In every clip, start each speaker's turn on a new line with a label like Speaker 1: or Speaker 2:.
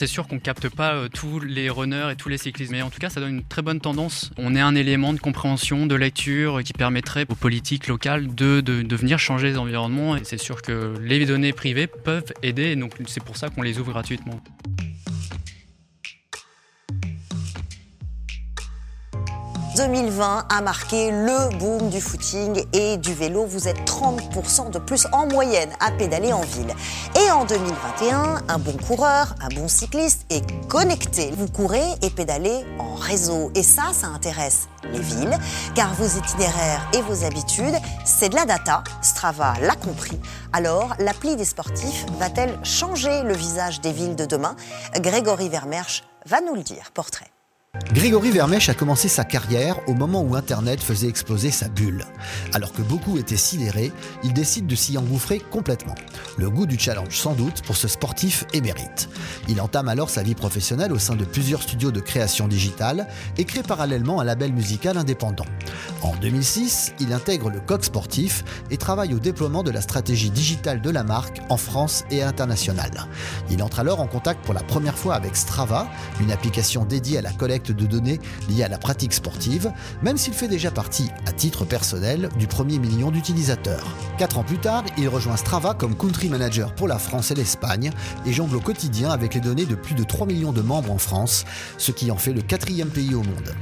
Speaker 1: C'est sûr qu'on capte pas euh, tous les runners et tous les cyclistes, mais en tout cas, ça donne une très bonne tendance. On est un élément de compréhension, de lecture qui permettrait aux politiques locales de, de, venir changer les environnements. Et c'est sûr que les données privées peuvent aider, donc c'est pour ça qu'on les ouvre gratuitement.
Speaker 2: 2020 a marqué le boom du footing et du vélo. Vous êtes 30% de plus en moyenne à pédaler en ville. Et en 2021, un bon coureur, un bon cycliste est connecté. Vous courez et pédalez en réseau. Et ça, ça intéresse les villes, car vos itinéraires et vos habitudes, c'est de la data. Strava l'a compris. Alors, l'appli des sportifs va-t-elle changer le visage des villes de demain? Grégory Vermersch va nous le dire. Portrait.
Speaker 3: Grégory Vermèche a commencé sa carrière au moment où Internet faisait exploser sa bulle. Alors que beaucoup étaient sidérés, il décide de s'y engouffrer complètement. Le goût du challenge sans doute pour ce sportif émérite. Il entame alors sa vie professionnelle au sein de plusieurs studios de création digitale et crée parallèlement un label musical indépendant. En 2006, il intègre le Coq Sportif et travaille au déploiement de la stratégie digitale de la marque en France et à l'international. Il entre alors en contact pour la première fois avec Strava, une application dédiée à la collecte de données liées à la pratique sportive, même s'il fait déjà partie, à titre personnel, du premier million d'utilisateurs. Quatre ans plus tard, il rejoint Strava comme country manager pour la France et l'Espagne et jongle au quotidien avec les données de plus de 3 millions de membres en France, ce qui en fait le quatrième pays au monde.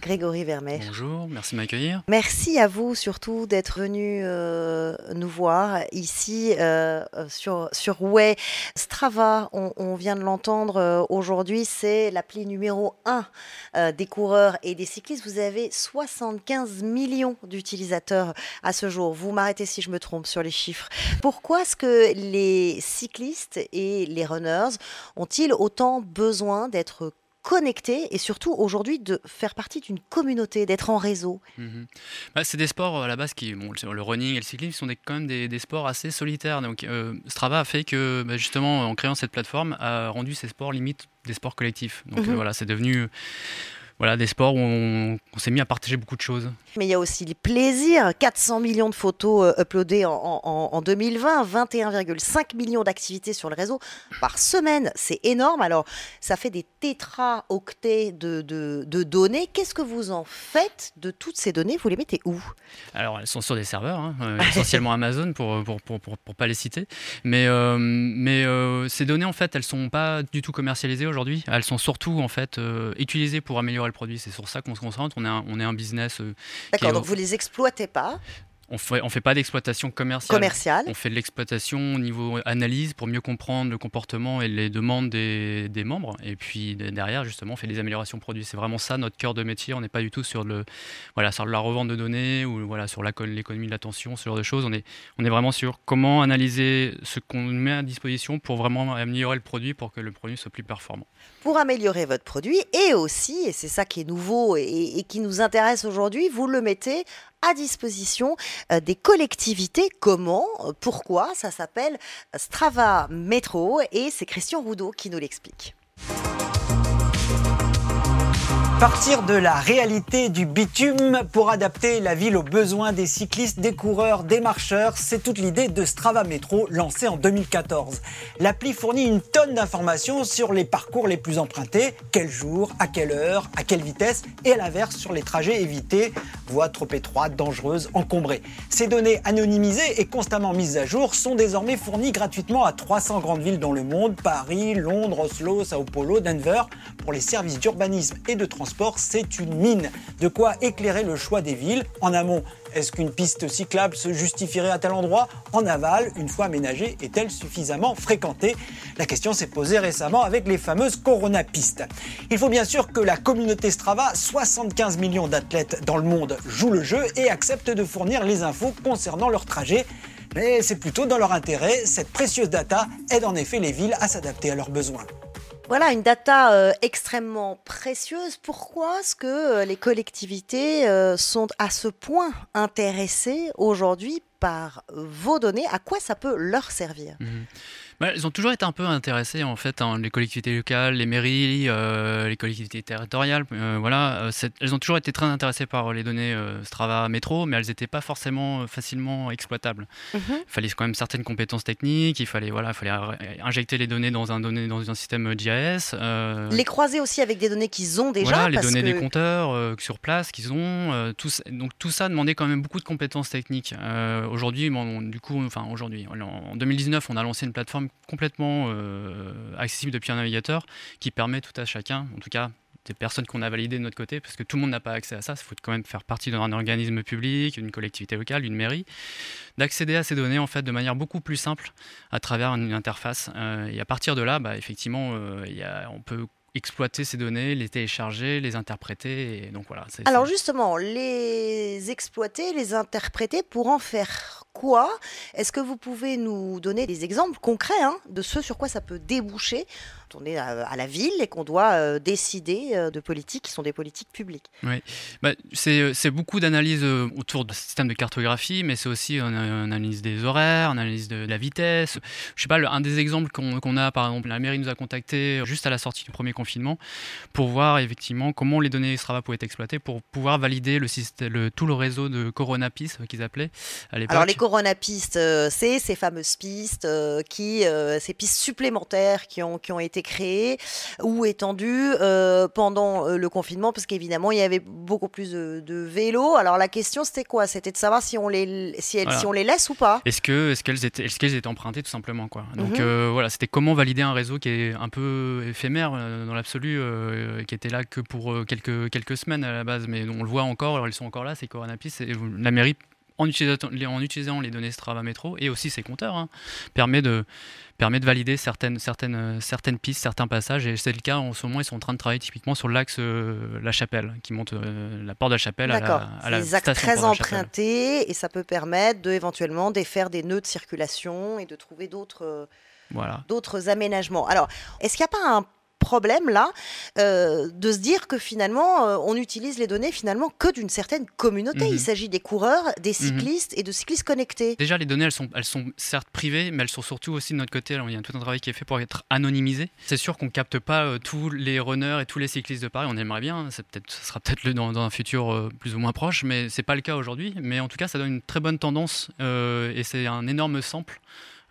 Speaker 2: Grégory Vermeer.
Speaker 1: Bonjour, merci de m'accueillir.
Speaker 2: Merci à vous surtout d'être venu euh, nous voir ici euh, sur, sur Way. Strava, on, vient de l'entendre euh, aujourd'hui, c'est l'appli numéro 1 des coureurs et des cyclistes. Vous avez 75 millions d'utilisateurs à ce jour. Vous m'arrêtez si je me trompe sur les chiffres. Pourquoi est-ce que les cyclistes et les runners ont-ils autant besoin d'être connecter et surtout aujourd'hui de faire partie d'une communauté, d'être en réseau
Speaker 1: mhm. bah, C'est des sports à la base qui, bon, le running et le cyclisme sont des, quand même des, sports assez solitaires. Donc euh, Strava a fait que bah, justement en créant cette plateforme a rendu ces sports limite des sports collectifs. Donc mhm. euh, voilà, c'est devenu voilà, des sports où on, s'est mis à partager beaucoup de choses.
Speaker 2: Mais il y a aussi le plaisir. 400 millions de photos euh, uploadées en, 2020, 21,5 millions d'activités sur le réseau par semaine. C'est énorme. Alors, ça fait des tétraoctets de, de, données. Qu'est-ce que vous en faites de toutes ces données? Vous les mettez où?
Speaker 1: Alors, elles sont sur des serveurs, hein, euh, essentiellement Amazon pour pour, pour, pour, pas les citer. Mais, euh, mais ces données, en fait, elles sont pas du tout commercialisées aujourd'hui. Elles sont surtout, en fait, utilisées pour améliorer le produit. C'est sur ça qu'on se concentre. On est un, on est un business. Euh,
Speaker 2: D'accord, donc vous les exploitez pas
Speaker 1: on fait, on fait pas d'exploitation commerciale. On fait de l'exploitation au niveau analyse pour mieux comprendre le comportement et les demandes des, des membres. Et puis derrière, justement, on fait des améliorations produits. C'est vraiment ça notre cœur de métier. On n'est pas du tout sur, le, voilà, sur la revente de données ou voilà, sur l'économie de l'attention, ce genre de choses. On est, on est vraiment sur comment analyser ce qu'on met à disposition pour vraiment améliorer le produit pour que le produit soit plus performant.
Speaker 2: Pour améliorer votre produit et aussi, et c'est ça qui est nouveau et, et qui nous intéresse aujourd'hui, vous le mettez à disposition euh, des collectivités. Comment Pourquoi? Ça s'appelle Strava Métro et c'est Christian Roudot qui nous l'explique.
Speaker 4: Partir de la réalité du bitume pour adapter la ville aux besoins des cyclistes, des coureurs, des marcheurs, c'est toute l'idée de Strava Metro lancée en 2014. L'appli fournit une tonne d'informations sur les parcours les plus empruntés, quel jour, à quelle heure, à quelle vitesse et à l'inverse sur les trajets évités, voies trop étroites, dangereuses, encombrées. Ces données anonymisées et constamment mises à jour sont désormais fournies gratuitement à 300 grandes villes dans le monde, Paris, Londres, Oslo, Sao Paulo, Denver, pour les services d'urbanisme et de transport c'est une mine. De quoi éclairer le choix des villes. En amont, est-ce qu'une piste cyclable se justifierait à tel endroit? En aval, une fois aménagée, est-elle suffisamment fréquentée? La question s'est posée récemment avec les fameuses Corona pistes. Il faut bien sûr que la communauté Strava, 75 millions d'athlètes dans le monde, joue le jeu et accepte de fournir les infos concernant leur trajet. Mais c'est plutôt dans leur intérêt, cette précieuse data aide en effet les villes à s'adapter à leurs besoins.
Speaker 2: Voilà, une data euh, extrêmement précieuse. Pourquoi est-ce que euh, les collectivités euh, sont à ce point intéressées aujourd'hui par vos données, à quoi ça peut leur servir?
Speaker 1: Mhm. Bah, elles ont toujours été un peu intéressées en fait, hein, les collectivités locales, les mairies, euh, les collectivités territoriales. Euh, voilà, euh, elles ont toujours été très intéressées par les données Strava Métro, mais elles n'étaient pas forcément facilement exploitables. Mhm. Il fallait quand même certaines compétences techniques. Il fallait voilà, il fallait injecter les données dans un données dans un système GIS.
Speaker 2: les croiser aussi avec des données qu'ils ont déjà.
Speaker 1: Voilà, les données des compteurs sur place qu'ils ont. Tout, donc tout ça demandait quand même beaucoup de compétences techniques. aujourd'hui, du coup, enfin aujourd'hui, en 2019, on a lancé une plateforme complètement euh, accessible depuis un navigateur qui permet tout à chacun, en tout cas des personnes qu'on a validées de notre côté, parce que tout le monde n'a pas accès à ça, il faut quand même faire partie d'un organisme public, d'une collectivité locale, d'une mairie, d'accéder à ces données en fait de manière beaucoup plus simple à travers une interface. Euh, et à partir de là, bah, effectivement, euh, y a, on peut exploiter ces données, les télécharger, les interpréter. Et donc voilà.
Speaker 2: Alors justement, les exploiter, les interpréter pour en faire quoi Est-ce que vous pouvez nous donner des exemples concrets hein, de ce sur quoi ça peut déboucher on est à, la ville et qu'on doit euh, décider euh, de politiques qui sont des politiques publiques?
Speaker 1: Oui, bah, euh, c'est beaucoup d'analyses autour du système de cartographie, mais c'est aussi une, analyse des horaires, une analyse de, la vitesse. Je sais pas, un des exemples qu'on a, par exemple, la mairie nous a contacté juste à la sortie du premier confinement pour voir effectivement comment les données Strava pouvaient être exploitées pour pouvoir valider le, système, tout le réseau de coronapistes qu'ils appelaient à l'époque.
Speaker 2: Alors les coronapistes, c'est ces fameuses pistes qui, ces pistes supplémentaires qui ont, qui ont été créé ou étendu euh, pendant euh, le confinement, parce qu'évidemment, il y avait beaucoup plus de, vélos. Alors la question, c'était quoi? C'était de savoir si on les, si, si on les laisse ou pas.
Speaker 1: Est-ce que est-ce qu'elles étaient, est-ce qu'elles étaient empruntées tout simplement quoi? Donc mhm. euh, voilà, c'était comment valider un réseau qui est un peu éphémère dans l'absolu, qui était là que pour quelques quelques semaines à la base, mais on le voit encore. Alors ils sont encore là, c'est Coronapis, et la mairie en utilisant, en utilisant les données Strava Metro et aussi ses compteurs, hein, permet, de, permet de valider certaines, certaines, certaines pistes, certains passages. Et c'est le cas en ce moment, ils sont en train de travailler typiquement sur l'axe euh, La Chapelle, qui monte euh, la porte de la Chapelle à la, à
Speaker 2: la
Speaker 1: station
Speaker 2: très empruntés et ça peut permettre de éventuellement défaire des nœuds de circulation et de trouver d'autres. Euh, voilà. d'autres aménagements. Alors, est-ce qu'il n'y a pas un problème là euh, de se dire que finalement euh, on utilise les données finalement que d'une certaine communauté. Il mhm. s'agit des coureurs, des mhm. cyclistes et de cyclistes connectés.
Speaker 1: Déjà les données elles sont, elles sont certes privées mais elles sont surtout aussi de notre côté. il y a tout un travail qui est fait pour être anonymisé. C'est sûr qu'on capte pas euh, tous les runners et tous les cyclistes de Paris. On aimerait bien, hein. c'est peut-être, ce sera peut-être dans, dans un futur plus ou moins proche, mais c'est pas le cas aujourd'hui. Mais en tout cas ça donne une très bonne tendance et c'est un énorme sample.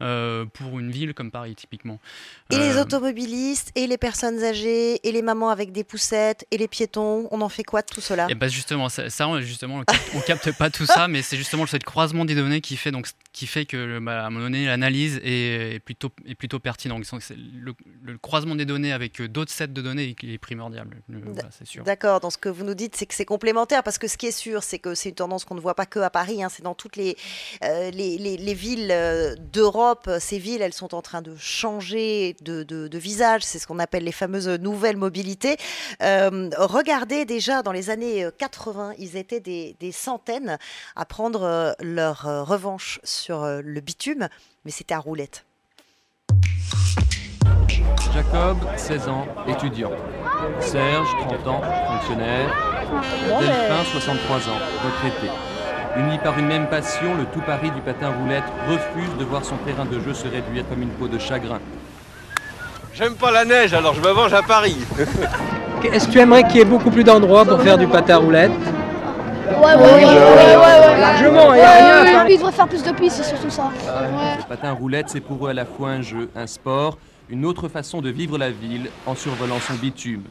Speaker 1: Euh, pour une ville comme Paris, typiquement.
Speaker 2: Et les euh, automobilistes, et les personnes âgées, et les mamans avec des poussettes, et les piétons, on en fait quoi de tout cela?
Speaker 1: Et eh bah ben, Justement, ça, justement, on capte, capte pas tout ça, mais c'est justement ce croisement des données qui fait, donc, qui fait que, bah, à un moment donné, l'analyse est, plutôt, est plutôt pertinente. Le, le, croisement des données avec euh, d'autres sets de données est primordial, c'est sûr.
Speaker 2: D'accord, donc ce que vous nous dites, c'est que c'est complémentaire, parce que ce qui est sûr, c'est que c'est une tendance qu'on ne voit pas que à Paris, hein, c'est dans toutes les, les, les, les villes d'Europe ces villes, elles sont en train de changer de, visage. C'est ce qu'on appelle les fameuses nouvelles mobilités. Euh, regardez déjà dans les années 80, ils étaient des, centaines à prendre euh, leur euh, revanche sur le bitume, mais c'était à roulette.
Speaker 5: Jacob, 16 ans, étudiant. Serge, 30 ans, fonctionnaire. Delphin, 63 ans, retraité. Unis par une même passion, le tout Paris du patin roulette refuse de voir son terrain de jeu se réduire comme une peau de chagrin.
Speaker 6: J'aime pas la neige, alors je me venge à Paris.
Speaker 7: Est-ce que tu aimerais qu'il y ait beaucoup plus d'endroits pour faire du patin roulette?
Speaker 8: Ouais, ouais, ouais, ouais,
Speaker 7: Largement, il n'y a rien à faire.
Speaker 8: Il devrait faire plus de pistes, c'est surtout ça.
Speaker 5: Le patin roulette, c'est pour eux à la fois un jeu, un sport, une autre façon de vivre la ville en survolant son bitume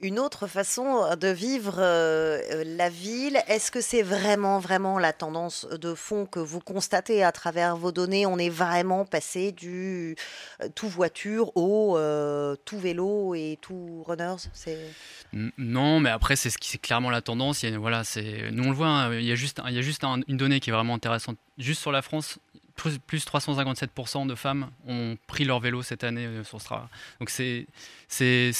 Speaker 2: une autre façon de vivre euh, euh, la ville? Est-ce que c'est vraiment, vraiment la tendance de fond que vous constatez à travers vos données? On est vraiment passé du euh, tout voiture au tout vélo et tout runners?
Speaker 1: Non, mais après, c'est ce qui clairement la tendance. Il voilà, nous, on le voit, hein, il y a juste, il y a juste une donnée qui est vraiment intéressante. Juste sur la France, plus, 357% de femmes ont pris leur vélo cette année euh, sur Strava. Donc c'est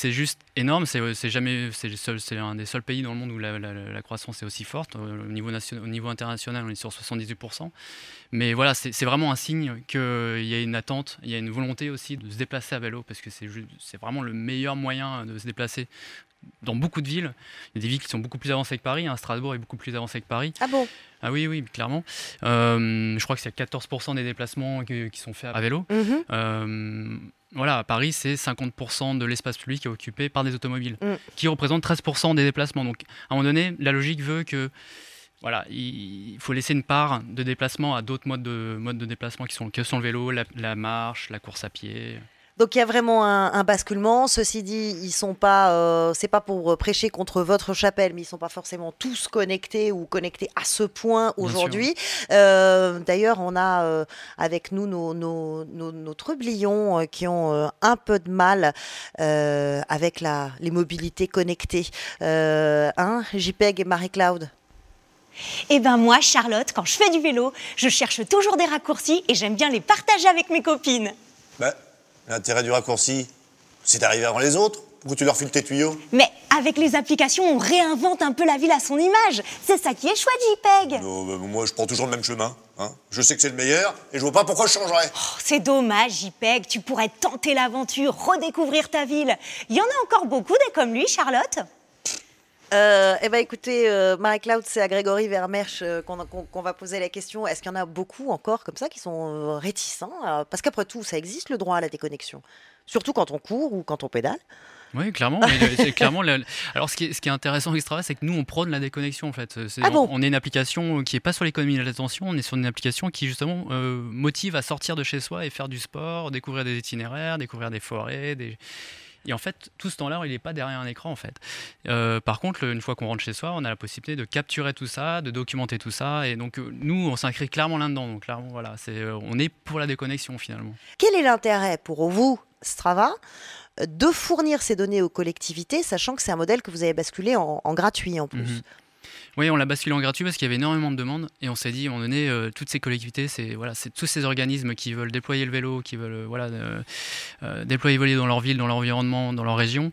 Speaker 1: juste énorme. C'est jamais c'est un des seuls pays dans le monde où la, croissance est aussi forte. Au niveau, national, au niveau international, on est sur 78%. Mais voilà, c'est vraiment un signe qu'il y a une attente, il y a une volonté aussi de se déplacer à vélo parce que c'est vraiment le meilleur moyen de se déplacer dans beaucoup de villes. Il y a des villes qui sont beaucoup plus avancées que Paris. Hein. Strasbourg est beaucoup plus avancé que Paris.
Speaker 2: Ah bon?
Speaker 1: Ah oui, oui, clairement. je crois que c'est 14% des déplacements qui, sont faits à vélo. Mhm. voilà, à Paris, c'est 50% de l'espace public qui est occupé par des automobiles, mm. qui représentent 13% des déplacements. Donc, à un moment donné, la logique veut que voilà, il faut laisser une part de déplacement à d'autres modes de, modes de déplacement qui sont, que sont le vélo, la, marche, la course à pied.
Speaker 2: Donc il y a vraiment un, basculement. Ceci dit, ils sont pas, euh, c'est pas pour prêcher contre votre chapelle, mais ils sont pas forcément tous connectés ou connectés à ce point aujourd'hui. Euh, d'ailleurs, on a euh, avec nous nos, nos, nos, trublions qui ont un peu de mal avec la, les mobilités connectées. hein, JPEG et Marie-Claude?
Speaker 9: Eh ben moi, Charlotte, quand je fais du vélo, je cherche toujours des raccourcis et j'aime bien les partager avec mes copines.
Speaker 10: Bah, l'intérêt du raccourci, c'est d'arriver avant les autres. Pourquoi tu leur files tes tuyaux?
Speaker 9: Mais avec les applications, on réinvente un peu la ville à son image. C'est ça qui est chouette, JPEG.
Speaker 10: Non, bah, moi, je prends toujours le même chemin. Hein. Je sais que c'est le meilleur et je vois pas pourquoi je changerais.
Speaker 9: Oh, c'est dommage, JPEG. Tu pourrais tenter l'aventure, redécouvrir ta ville. Il y en a encore beaucoup des comme lui, Charlotte.
Speaker 2: Euh, eh ben écoutez, euh, Marie-Claude, c'est à Grégory Vermersch euh, qu'on va poser la question. Est-ce qu'il y en a beaucoup encore comme ça qui sont euh, réticents Parce qu'après tout, ça existe le droit à la déconnexion, surtout quand on court ou quand on pédale.
Speaker 1: Oui, clairement. clairement Alors, ce qui, est, ce qui est intéressant avec Strava, c'est que nous, on prône la déconnexion, en fait.
Speaker 2: Ah
Speaker 1: on, on, est une application qui n'est pas sur l'économie de l'attention, on est sur une application qui, justement, motive à sortir de chez soi et faire du sport, découvrir des itinéraires, découvrir des forêts, des et en fait, tout ce temps-là, il n'est pas derrière un écran, en fait. Euh, par contre, une fois qu'on rentre chez soi, on a la possibilité de capturer tout ça, de documenter tout ça. Et donc, euh, nous, on s'inscrit clairement là-dedans. Donc, clairement, voilà, c'est, euh, on est pour la déconnexion, finalement.
Speaker 2: Quel est l'intérêt pour vous, Strava, de fournir ces données aux collectivités, sachant que c'est un modèle que vous avez basculé en, gratuit en plus? Mhm.
Speaker 1: Oui, on l'a basculé en gratuit parce qu'il y avait énormément de demandes et on s'est dit, à un moment donné, euh, toutes ces collectivités, c'est voilà, tous ces organismes qui veulent déployer le vélo, qui veulent voilà, euh, déployer le vélo dans leur ville, dans leur environnement, dans leur région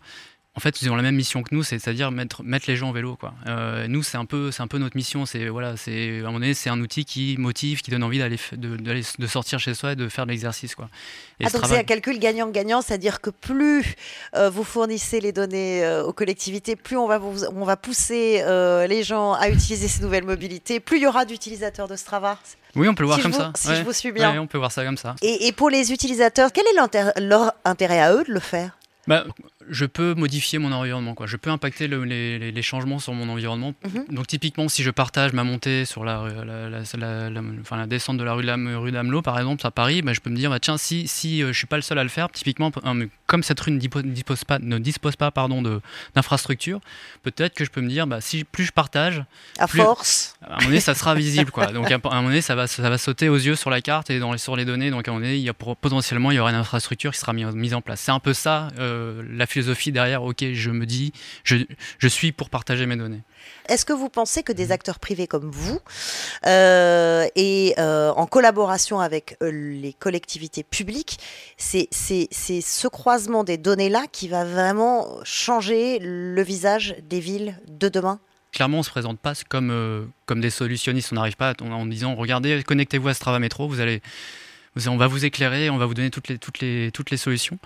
Speaker 1: en fait, ils ont la même mission que nous, c'est-à-dire mettre, mettre les gens au vélo. Quoi. Euh, nous, c'est un, peu, un peu notre mission. C'est, voilà, c'est, à un moment donné, c'est un outil qui motive, qui donne envie d'aller, de, de sortir chez soi et de faire de l'exercice. Quoi.
Speaker 2: ah, donc c'est un calcul gagnant-gagnant, c'est-à-dire que plus euh, vous fournissez les données euh, aux collectivités, plus on va, vous, on va pousser les gens à utiliser ces nouvelles mobilités, plus il y aura d'utilisateurs de Strava.
Speaker 1: Oui, on peut le voir comme ça.
Speaker 2: Si je vous suis bien.
Speaker 1: on peut voir ça comme ça.
Speaker 2: Et, et pour les utilisateurs, quel est leur intérêt à eux de le faire?
Speaker 1: Bah, je peux modifier mon environnement. Quoi. Je peux impacter les, changements sur mon environnement. Mhm. Donc typiquement, si je partage ma montée sur la, la descente de la rue d'Amelot, par exemple, à Paris, bah, je peux me dire, bah, tiens, si, si euh, je suis pas le seul à le faire, typiquement, comme cette rue ne dispose pas, ne dispose pas pardon, d'infrastructure, peut-être que je peux me dire, bah, si plus je partage...
Speaker 2: À force
Speaker 1: À un moment donné, ça sera visible. Quoi. Donc à un moment donné, ça va, ça va sauter aux yeux sur la carte et dans les, sur les données. Donc à un moment donné, il y a, potentiellement, il y aura une infrastructure qui sera mise, en place. C'est un peu ça, euh, la philosophie derrière, ok, je me dis, je, je suis pour partager mes données.
Speaker 2: Est-ce que vous pensez que des acteurs privés comme vous, euh, et euh, en collaboration avec euh, les collectivités publiques, c'est ce croisement des données-là qui va vraiment changer le visage des villes de demain?
Speaker 1: Clairement, on ne se présente pas comme, comme des solutionnistes. On n'arrive pas en, en disant, regardez, connectez-vous à Strava Métro, vous allez on va vous éclairer, on va vous donner toutes les, toutes les, toutes les solutions.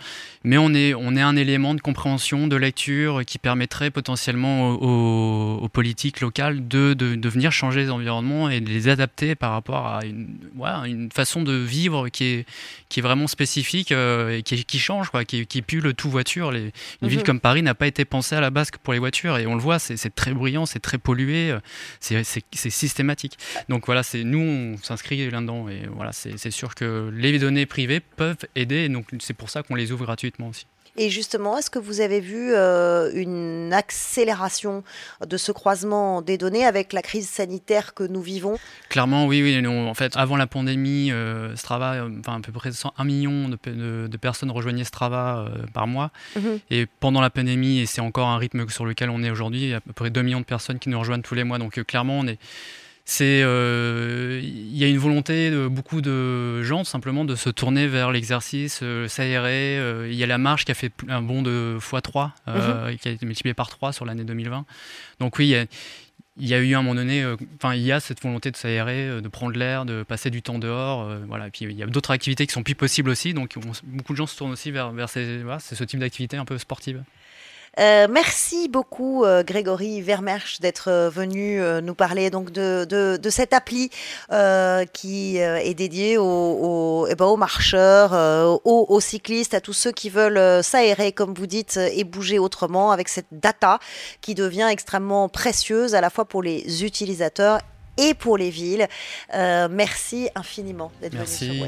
Speaker 1: Mais on est, on est un élément de compréhension, de lecture qui permettrait potentiellement aux, politiques locales de, de, venir changer les environnements et de les adapter par rapport à une, une façon de vivre qui est, qui est vraiment spécifique euh, et qui, qui, change, quoi, qui, qui pue le tout voiture. Les, une ville mhm. comme Paris n'a pas été pensée à la base pour les voitures et on le voit, c'est très bruyant, c'est très pollué, euh, c'est systématique. Donc voilà, nous on s'inscrit là-dedans et voilà, c'est sûr que les données privées peuvent aider, donc c'est pour ça qu'on les ouvre gratuitement aussi.
Speaker 2: Et justement, est-ce que vous avez vu euh, une accélération de ce croisement des données avec la crise sanitaire que nous vivons?
Speaker 1: Clairement, oui. oui en fait, avant la pandémie, euh, Strava, euh, enfin, à peu près 1 million de, personnes rejoignaient Strava par mois. Mhm. Et pendant la pandémie, et c'est encore un rythme sur lequel on est aujourd'hui, il y a à peu près 2 millions de personnes qui nous rejoignent tous les mois. Donc clairement, on est c'est euh, il y a une volonté de beaucoup de gens simplement de se tourner vers l'exercice, euh, s'aérer. Euh, il y a la marche qui a fait un bond de x3, mhm. qui a été multiplié par 3 sur l'année 2020. Donc oui, il y a, eu à un moment donné, enfin il y a cette volonté de s'aérer, de prendre l'air, de passer du temps dehors. voilà. Et puis il y a d'autres activités qui sont plus possibles aussi. Donc beaucoup de gens se tournent aussi vers, vers ces, ce type d'activité un peu sportive.
Speaker 2: Merci beaucoup Grégory Vermersch d'être venu nous parler donc de, de, cette appli qui est dédiée aux, eh ben, aux marcheurs, aux, aux, cyclistes, à tous ceux qui veulent s'aérer comme vous dites et bouger autrement avec cette data qui devient extrêmement précieuse à la fois pour les utilisateurs et pour les villes. Euh, merci infiniment d'être venu sur.